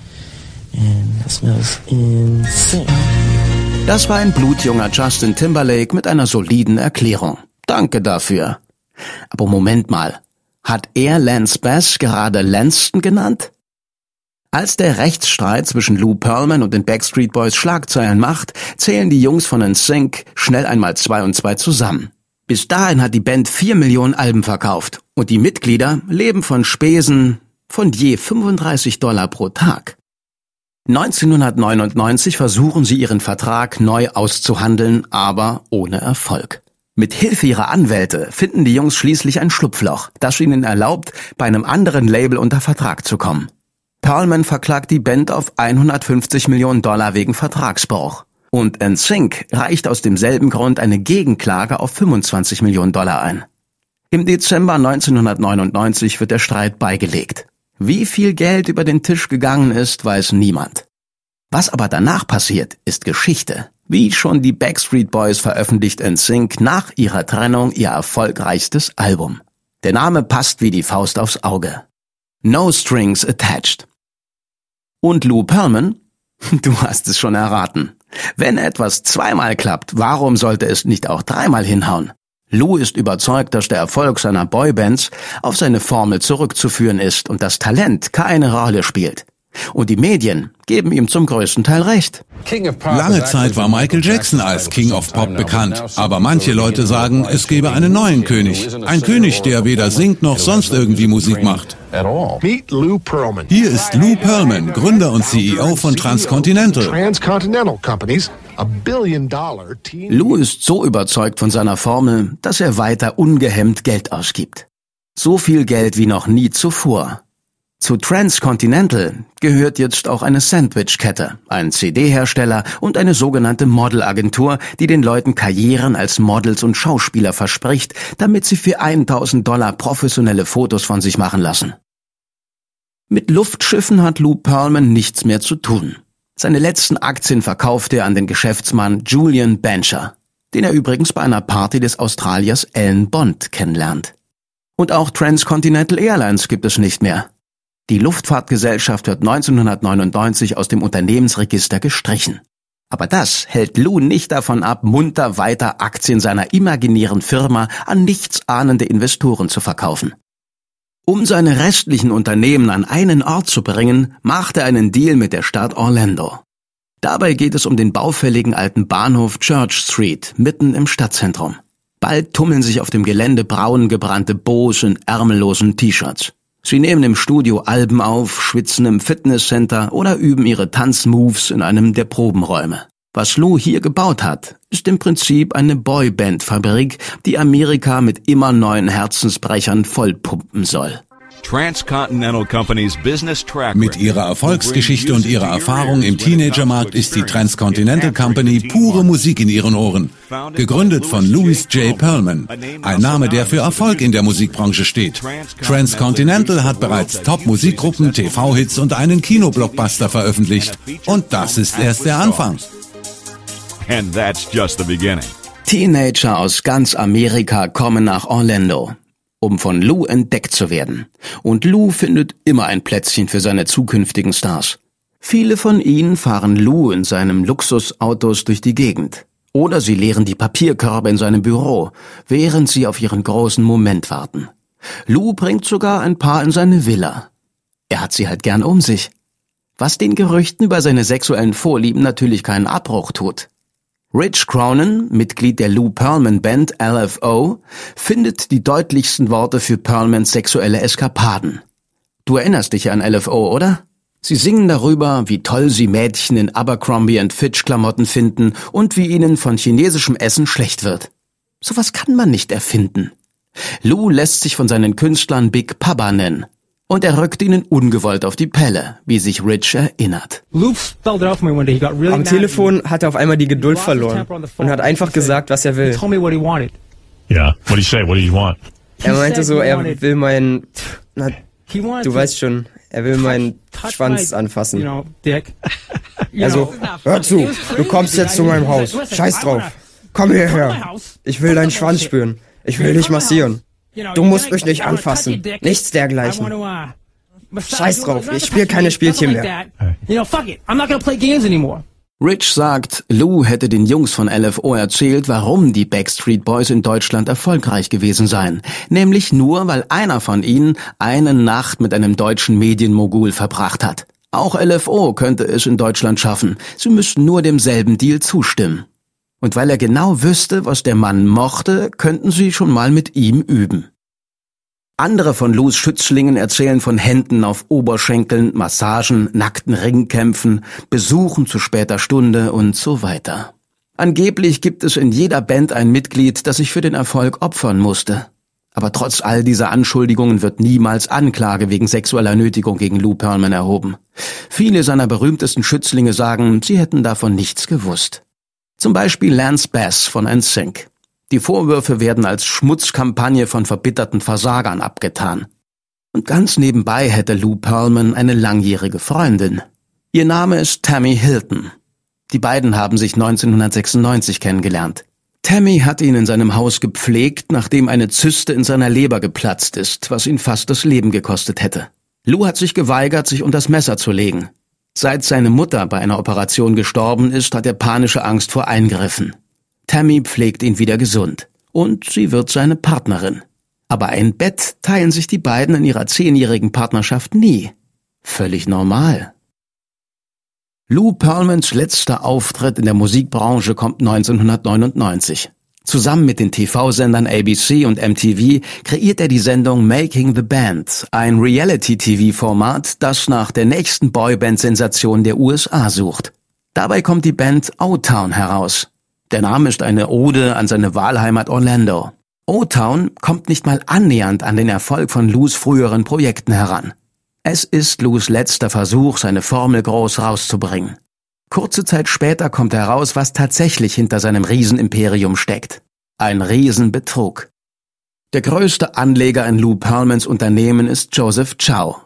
[SPEAKER 9] And that smells in sync.
[SPEAKER 2] Das war ein blutjunger Justin Timberlake mit einer soliden Erklärung. Danke dafür. Aber Moment mal. Hat er Lance Bass gerade Lanston genannt? Als der Rechtsstreit zwischen Lou Pearlman und den Backstreet Boys Schlagzeilen macht, zählen die Jungs von NSYNC schnell einmal zwei und zwei zusammen. Bis dahin hat die Band vier Millionen Alben verkauft und die Mitglieder leben von Spesen von je 35 Dollar pro Tag. 1999 versuchen sie ihren Vertrag neu auszuhandeln, aber ohne Erfolg. Mit Hilfe ihrer Anwälte finden die Jungs schließlich ein Schlupfloch, das ihnen erlaubt, bei einem anderen Label unter Vertrag zu kommen. Perlman verklagt die Band auf 150 Millionen Dollar wegen Vertragsbruch. Und NSYNC reicht aus demselben Grund eine Gegenklage auf 25 Millionen Dollar ein. Im Dezember 1999 wird der Streit beigelegt. Wie viel Geld über den Tisch gegangen ist, weiß niemand. Was aber danach passiert, ist Geschichte. Wie schon die Backstreet Boys veröffentlicht NSYNC nach ihrer Trennung ihr erfolgreichstes Album. Der Name passt wie die Faust aufs Auge. No Strings Attached. Und Lou Pearlman? *laughs* Du hast es schon erraten. Wenn etwas zweimal klappt, warum sollte es nicht auch dreimal hinhauen? Lou ist überzeugt, dass der Erfolg seiner Boybands auf seine Formel zurückzuführen ist und das Talent keine Rolle spielt. Und die Medien geben ihm zum größten Teil recht.
[SPEAKER 3] Lange Zeit war Michael Jackson als King of Pop bekannt, aber manche Leute sagen, es gebe einen neuen König. Ein König, der weder singt noch sonst irgendwie Musik macht.
[SPEAKER 10] Meet Lou Pearlman.
[SPEAKER 3] Hier ist Lou Pearlman, Gründer und CEO von Transcontinental.
[SPEAKER 2] Lou ist so überzeugt von seiner Formel, dass er weiter ungehemmt Geld ausgibt. So viel Geld wie noch nie zuvor. Zu Transcontinental gehört jetzt auch eine Sandwich-Kette, ein CD-Hersteller und eine sogenannte Modelagentur, die den Leuten Karrieren als Models und Schauspieler verspricht, damit sie für 1000 Dollar professionelle Fotos von sich machen lassen. Mit Luftschiffen hat Lou Pearlman nichts mehr zu tun. Seine letzten Aktien verkaufte er an den Geschäftsmann Julian Bencher, den er übrigens bei einer Party des Australiers Alan Bond kennenlernt. Und auch Transcontinental Airlines gibt es nicht mehr. Die Luftfahrtgesellschaft wird 1999 aus dem Unternehmensregister gestrichen. Aber das hält Lou nicht davon ab, munter weiter Aktien seiner imaginären Firma an nichtsahnende Investoren zu verkaufen. Um seine restlichen Unternehmen an einen Ort zu bringen, macht er einen Deal mit der Stadt Orlando. Dabei geht es um den baufälligen alten Bahnhof Church Street mitten im Stadtzentrum. Bald tummeln sich auf dem Gelände braun gebrannte Boos in ärmellosen T-Shirts. Sie nehmen im Studio Alben auf, schwitzen im Fitnesscenter oder üben ihre Tanzmoves in einem der Probenräume. Was Lou hier gebaut hat, ist im Prinzip eine Boyband-Fabrik, die Amerika mit immer neuen Herzensbrechern vollpumpen soll.
[SPEAKER 3] Mit ihrer Erfolgsgeschichte und ihrer Erfahrung im Teenagermarkt ist die Transcontinental Company pure Musik in ihren Ohren. Gegründet von Louis J. Perlman, ein Name, der für Erfolg in der Musikbranche steht. Transcontinental hat bereits Top-Musikgruppen, TV-Hits und einen Kinoblockbuster veröffentlicht. Und das ist erst der Anfang.
[SPEAKER 2] Teenager aus ganz Amerika kommen nach Orlando um von Lou entdeckt zu werden. Und Lou findet immer ein Plätzchen für seine zukünftigen Stars. Viele von ihnen fahren Lou in seinem Luxusautos durch die Gegend. Oder sie leeren die Papierkörbe in seinem Büro, während sie auf ihren großen Moment warten. Lou bringt sogar ein paar in seine Villa. Er hat sie halt gern um sich. Was den Gerüchten über seine sexuellen Vorlieben natürlich keinen Abbruch tut. Rich Cronin, Mitglied der Lou Pearlman Band LFO, findet die deutlichsten Worte für Pearlmans sexuelle Eskapaden. Du erinnerst dich an LFO, oder? Sie singen darüber, wie toll sie Mädchen in Abercrombie Fitch Klamotten finden und wie ihnen von chinesischem Essen schlecht wird. Sowas kann man nicht erfinden. Lou lässt sich von seinen Künstlern Big Papa nennen. Und er rückt ihnen ungewollt auf die Pelle, wie sich Rich erinnert.
[SPEAKER 7] Am Telefon hat er auf einmal die Geduld verloren und hat einfach gesagt, was er will. Er meinte so, er will meinen, na, du weißt schon, er will meinen Schwanz anfassen. Also, hör zu, du kommst jetzt zu meinem Haus. Scheiß drauf. Komm hierher. Ich will deinen Schwanz spüren. Ich will dich massieren. Du musst mich nicht anfassen. Nichts dergleichen. Scheiß drauf, ich spiele keine Spielchen mehr.
[SPEAKER 2] Rich sagt, Lou hätte den Jungs von LFO erzählt, warum die Backstreet Boys in Deutschland erfolgreich gewesen seien. Nämlich nur, weil einer von ihnen eine Nacht mit einem deutschen Medienmogul verbracht hat. Auch LFO könnte es in Deutschland schaffen. Sie müssten nur demselben Deal zustimmen. Und weil er genau wüsste, was der Mann mochte, könnten sie schon mal mit ihm üben. Andere von Lous Schützlingen erzählen von Händen auf Oberschenkeln, Massagen, nackten Ringkämpfen, Besuchen zu später Stunde und so weiter. Angeblich gibt es in jeder Band ein Mitglied, das sich für den Erfolg opfern musste. Aber trotz all dieser Anschuldigungen wird niemals Anklage wegen sexueller Nötigung gegen Lou Pearlman erhoben. Viele seiner berühmtesten Schützlinge sagen, sie hätten davon nichts gewusst. Zum Beispiel Lance Bass von NSYNC. Die Vorwürfe werden als Schmutzkampagne von verbitterten Versagern abgetan. Und ganz nebenbei hätte Lou Pearlman eine langjährige Freundin. Ihr Name ist Tammy Hilton. Die beiden haben sich 1996 kennengelernt. Tammy hat ihn in seinem Haus gepflegt, nachdem eine Zyste in seiner Leber geplatzt ist, was ihn fast das Leben gekostet hätte. Lou hat sich geweigert, sich unter das Messer zu legen. Seit seine Mutter bei einer Operation gestorben ist, hat er panische Angst vor Eingriffen. Tammy pflegt ihn wieder gesund. Und sie wird seine Partnerin. Aber ein Bett teilen sich die beiden in ihrer zehnjährigen Partnerschaft nie. Völlig normal. Lou Pearlmans letzter Auftritt in der Musikbranche kommt 1999. Zusammen mit den TV-Sendern ABC und MTV kreiert er die Sendung Making the Band, ein Reality-TV-Format, das nach der nächsten Boyband-Sensation der USA sucht. Dabei kommt die Band O-Town heraus. Der Name ist eine Ode an seine Wahlheimat Orlando. O-Town kommt nicht mal annähernd an den Erfolg von Lous früheren Projekten heran. Es ist Lous letzter Versuch, seine Formel groß rauszubringen. Kurze Zeit später kommt heraus, was tatsächlich hinter seinem Riesenimperium steckt. Ein Riesenbetrug. Der größte Anleger in Lou Pearlmans Unternehmen ist Joseph Chow,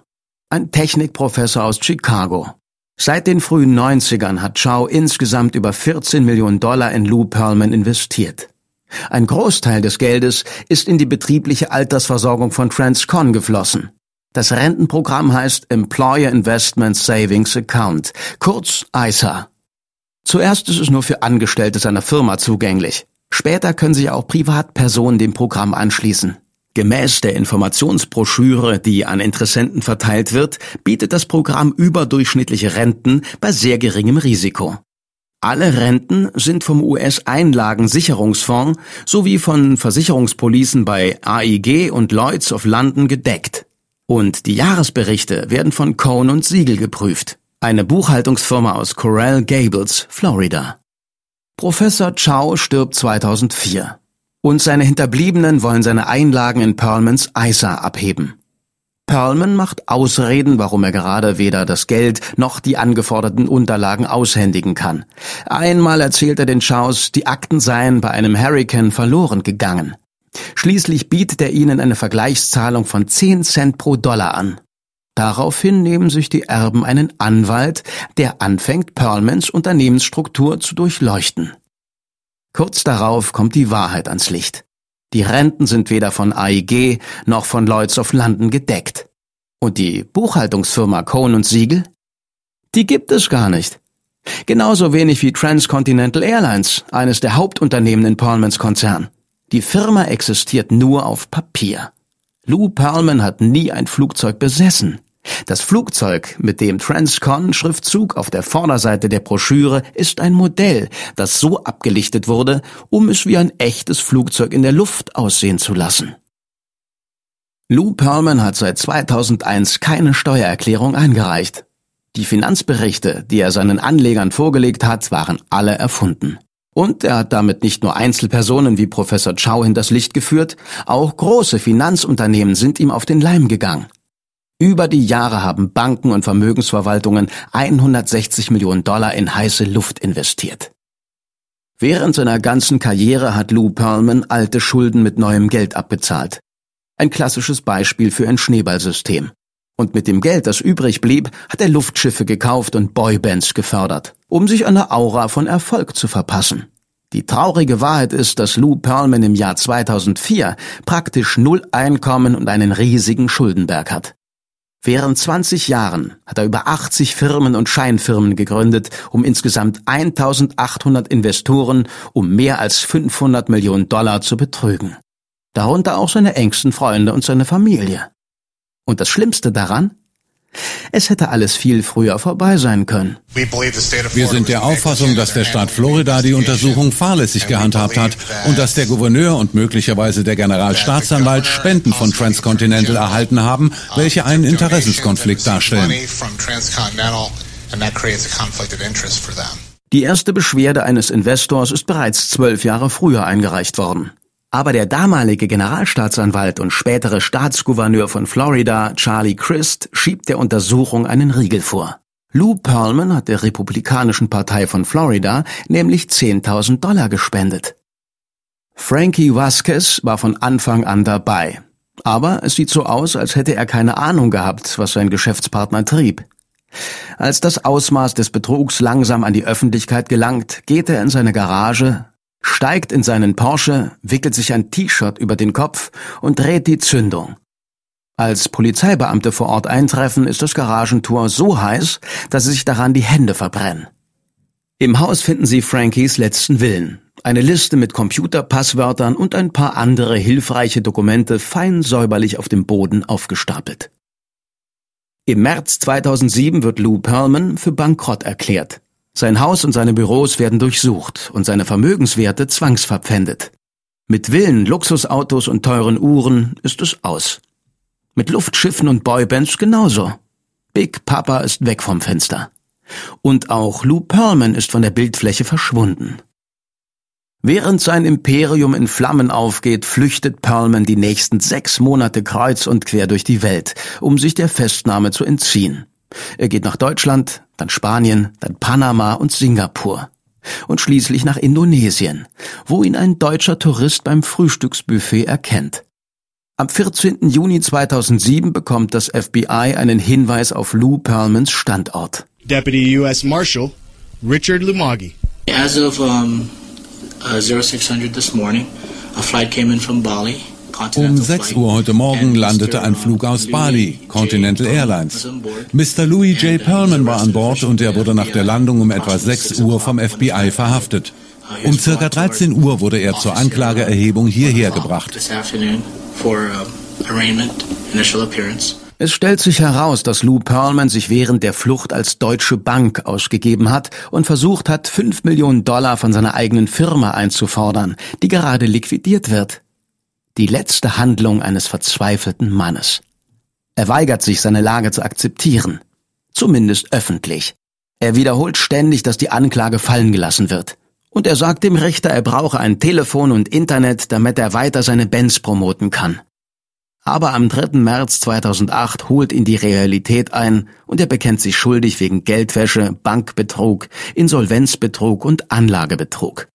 [SPEAKER 2] ein Technikprofessor aus Chicago. Seit den frühen 90ern hat Chow insgesamt über 14 Millionen Dollar in Lou Pearlman investiert. Ein Großteil des Geldes ist in die betriebliche Altersversorgung von Transcon geflossen. Das Rentenprogramm heißt Employer Investment Savings Account, kurz ISA. Zuerst ist es nur für Angestellte seiner Firma zugänglich. Später können sich auch Privatpersonen dem Programm anschließen. Gemäß der Informationsbroschüre, die an Interessenten verteilt wird, bietet das Programm überdurchschnittliche Renten bei sehr geringem Risiko. Alle Renten sind vom US-Einlagensicherungsfonds sowie von Versicherungspolicen bei AIG und Lloyds of London gedeckt. Und die Jahresberichte werden von Cohn und Siegel geprüft, eine Buchhaltungsfirma aus Coral Gables, Florida. Professor Chow stirbt 2004 und seine Hinterbliebenen wollen seine Einlagen in Perlmans ISA abheben. Perlman macht Ausreden, warum er gerade weder das Geld noch die angeforderten Unterlagen aushändigen kann. Einmal erzählt er den Chows, die Akten seien bei einem Hurricane verloren gegangen. Schließlich bietet er ihnen eine Vergleichszahlung von 10 Cent pro Dollar an. Daraufhin nehmen sich die Erben einen Anwalt, der anfängt, Perlmans Unternehmensstruktur zu durchleuchten. Kurz darauf kommt die Wahrheit ans Licht. Die Renten sind weder von AIG noch von Lloyds of London gedeckt. Und die Buchhaltungsfirma Cohn und Siegel? Die gibt es gar nicht. Genauso wenig wie Transcontinental Airlines, eines der Hauptunternehmen in Perlmans Konzern. Die Firma existiert nur auf Papier. Lou Perlman hat nie ein Flugzeug besessen. Das Flugzeug mit dem Transcon-Schriftzug auf der Vorderseite der Broschüre ist ein Modell, das so abgelichtet wurde, um es wie ein echtes Flugzeug in der Luft aussehen zu lassen. Lou Perlman hat seit 2001 keine Steuererklärung eingereicht. Die Finanzberichte, die er seinen Anlegern vorgelegt hat, waren alle erfunden. Und er hat damit nicht nur Einzelpersonen wie Professor Chow hinters Licht geführt, auch große Finanzunternehmen sind ihm auf den Leim gegangen. Über die Jahre haben Banken und Vermögensverwaltungen 160 Millionen Dollar in heiße Luft investiert. Während seiner ganzen Karriere hat Lou Pearlman alte Schulden mit neuem Geld abbezahlt. Ein klassisches Beispiel für ein Schneeballsystem. Und mit dem Geld, das übrig blieb, hat er Luftschiffe gekauft und Boybands gefördert, um sich eine Aura von Erfolg zu verpassen. Die traurige Wahrheit ist, dass Lou Pearlman im Jahr 2004 praktisch null Einkommen und einen riesigen Schuldenberg hat. Während 20 Jahren hat er über 80 Firmen und Scheinfirmen gegründet, um insgesamt 1800 Investoren um mehr als 500 Millionen Dollar zu betrügen. Darunter auch seine engsten Freunde und seine Familie. Und das Schlimmste daran? Es hätte alles viel früher vorbei sein können.
[SPEAKER 3] Wir sind der Auffassung, dass der Staat Florida die Untersuchung fahrlässig gehandhabt hat und dass der Gouverneur und möglicherweise der Generalstaatsanwalt Spenden von Transcontinental erhalten haben, welche einen Interessenskonflikt darstellen.
[SPEAKER 2] Die erste Beschwerde eines Investors ist bereits zwölf Jahre früher eingereicht worden. Aber der damalige Generalstaatsanwalt und spätere Staatsgouverneur von Florida, Charlie Crist, schiebt der Untersuchung einen Riegel vor. Lou Pearlman hat der Republikanischen Partei von Florida nämlich 10.000 Dollar gespendet. Frankie Vasquez war von Anfang an dabei. Aber es sieht so aus, als hätte er keine Ahnung gehabt, was sein Geschäftspartner trieb. Als das Ausmaß des Betrugs langsam an die Öffentlichkeit gelangt, geht er in seine Garage, steigt in seinen Porsche, wickelt sich ein T-Shirt über den Kopf und dreht die Zündung. Als Polizeibeamte vor Ort eintreffen, ist das Garagentor so heiß, dass sie sich daran die Hände verbrennen. Im Haus finden sie Frankies letzten Willen. Eine Liste mit Computerpasswörtern und ein paar andere hilfreiche Dokumente fein säuberlich auf dem Boden aufgestapelt. Im März 2007 wird Lou Pearlman für bankrott erklärt. Sein Haus und seine Büros werden durchsucht und seine Vermögenswerte zwangsverpfändet. Mit Villen, Luxusautos und teuren Uhren ist es aus. Mit Luftschiffen und Boybands genauso. Big Papa ist weg vom Fenster. Und auch Lou Pearlman ist von der Bildfläche verschwunden. Während sein Imperium in Flammen aufgeht, flüchtet Pearlman die nächsten sechs Monate kreuz und quer durch die Welt, um sich der Festnahme zu entziehen. Er geht nach Deutschland, dann Spanien, dann Panama und Singapur und schließlich nach Indonesien, wo ihn ein deutscher Tourist beim Frühstücksbuffet erkennt. Am 14. Juni 2007 bekommt das FBI einen Hinweis auf Lou Pearlmans Standort.
[SPEAKER 11] Deputy U.S. Marshal Richard Lumagi.
[SPEAKER 9] As of um, uh, 0600 this morning, a flight came in from Bali.
[SPEAKER 3] Um 6 Uhr heute Morgen landete ein Flug aus Bali, Continental Airlines. Mr. Louis J. Perlman war an Bord und er wurde nach der Landung um etwa 6 Uhr vom FBI verhaftet. Um circa 13 Uhr wurde er zur Anklageerhebung hierher gebracht.
[SPEAKER 9] uh, arraignment, initial appearance.
[SPEAKER 2] Es stellt sich heraus, dass Lou Pearlman sich während der Flucht als Deutsche Bank ausgegeben hat und versucht hat, 5 Millionen Dollar von seiner eigenen Firma einzufordern, die gerade liquidiert wird. Die letzte Handlung eines verzweifelten Mannes. Er weigert sich, seine Lage zu akzeptieren. Zumindest öffentlich. Er wiederholt ständig, dass die Anklage fallen gelassen wird. Und er sagt dem Richter, er brauche ein Telefon und Internet, damit er weiter seine Bands promoten kann. Aber am 3. März 2008 holt ihn die Realität ein und er bekennt sich schuldig wegen Geldwäsche, Bankbetrug, Insolvenzbetrug und Anlagebetrug.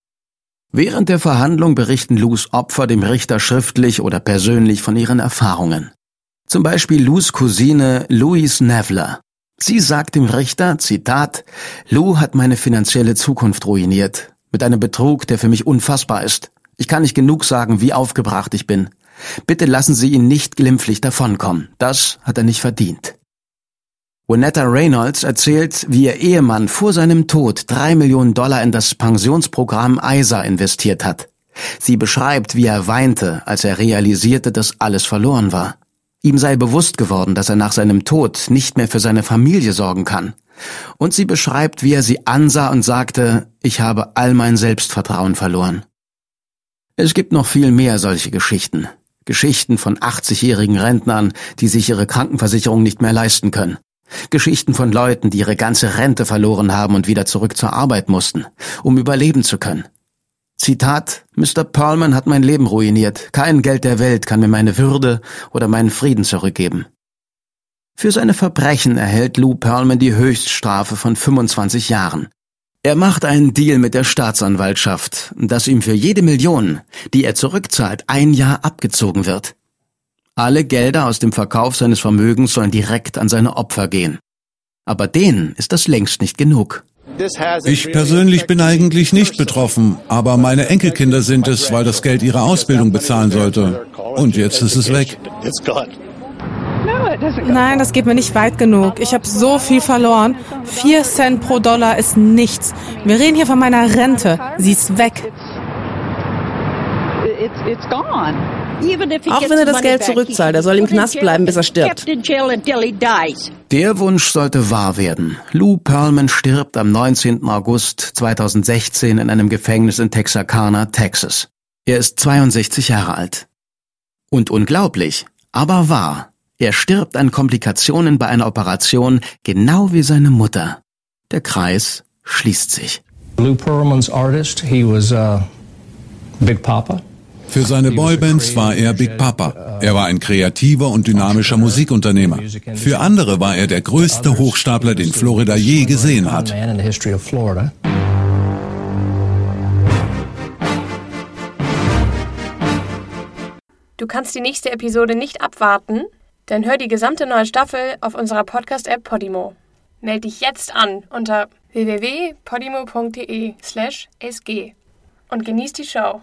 [SPEAKER 2] Während der Verhandlung berichten Lus Opfer dem Richter schriftlich oder persönlich von ihren Erfahrungen. Zum Beispiel Lus Cousine Louise Nevler. Sie sagt dem Richter, Zitat, Lou hat meine finanzielle Zukunft ruiniert, mit einem Betrug, der für mich unfassbar ist. Ich kann nicht genug sagen, wie aufgebracht ich bin. Bitte lassen Sie ihn nicht glimpflich davonkommen. Das hat er nicht verdient. Winetta Reynolds erzählt, wie ihr Ehemann vor seinem Tod drei Millionen Dollar in das Pensionsprogramm ISA investiert hat. Sie beschreibt, wie er weinte, als er realisierte, dass alles verloren war. Ihm sei bewusst geworden, dass er nach seinem Tod nicht mehr für seine Familie sorgen kann. Und sie beschreibt, wie er sie ansah und sagte, ich habe all mein Selbstvertrauen verloren. Es gibt noch viel mehr solche Geschichten. Geschichten von 80-jährigen Rentnern, die sich ihre Krankenversicherung nicht mehr leisten können. Geschichten von Leuten, die ihre ganze Rente verloren haben und wieder zurück zur Arbeit mussten, um überleben zu können. Zitat, Mr. Perlman hat mein Leben ruiniert. Kein Geld der Welt kann mir meine Würde oder meinen Frieden zurückgeben. Für seine Verbrechen erhält Lou Perlman die Höchststrafe von 25 Jahren. Er macht einen Deal mit der Staatsanwaltschaft, dass ihm für jede Million, die er zurückzahlt, ein Jahr abgezogen wird. Alle Gelder aus dem Verkauf seines Vermögens sollen direkt an seine Opfer gehen. Aber denen ist das längst nicht genug.
[SPEAKER 3] Ich persönlich bin eigentlich nicht betroffen, aber meine Enkelkinder sind es, weil das Geld ihre Ausbildung bezahlen sollte. Und jetzt ist es weg.
[SPEAKER 4] Nein, das geht mir nicht weit genug. Ich habe so viel verloren. Vier Cent pro Dollar ist nichts. Wir reden hier von meiner Rente. Sie ist weg.
[SPEAKER 12] Auch wenn er das Geld zurückzahlt, er soll im Knast bleiben, bis er stirbt.
[SPEAKER 2] Der Wunsch sollte wahr werden. Lou Pearlman stirbt am 19. August 2016 in einem Gefängnis in Texarkana, Texas. Er ist 62 Jahre alt. Und unglaublich, aber wahr. Er stirbt an Komplikationen bei einer Operation, genau wie seine Mutter. Der Kreis schließt sich.
[SPEAKER 13] Lou Pearlman's artist, he was uh, Big Papa.
[SPEAKER 3] Für seine Boybands war er Big Papa. Er war ein kreativer und dynamischer Musikunternehmer. Für andere war er der größte Hochstapler, den Florida je gesehen hat.
[SPEAKER 1] Du kannst die nächste Episode nicht abwarten? Dann hör die gesamte neue Staffel auf unserer Podcast-App Podimo. Meld dich jetzt an unter www.podimo.de/sg und genieß die Show.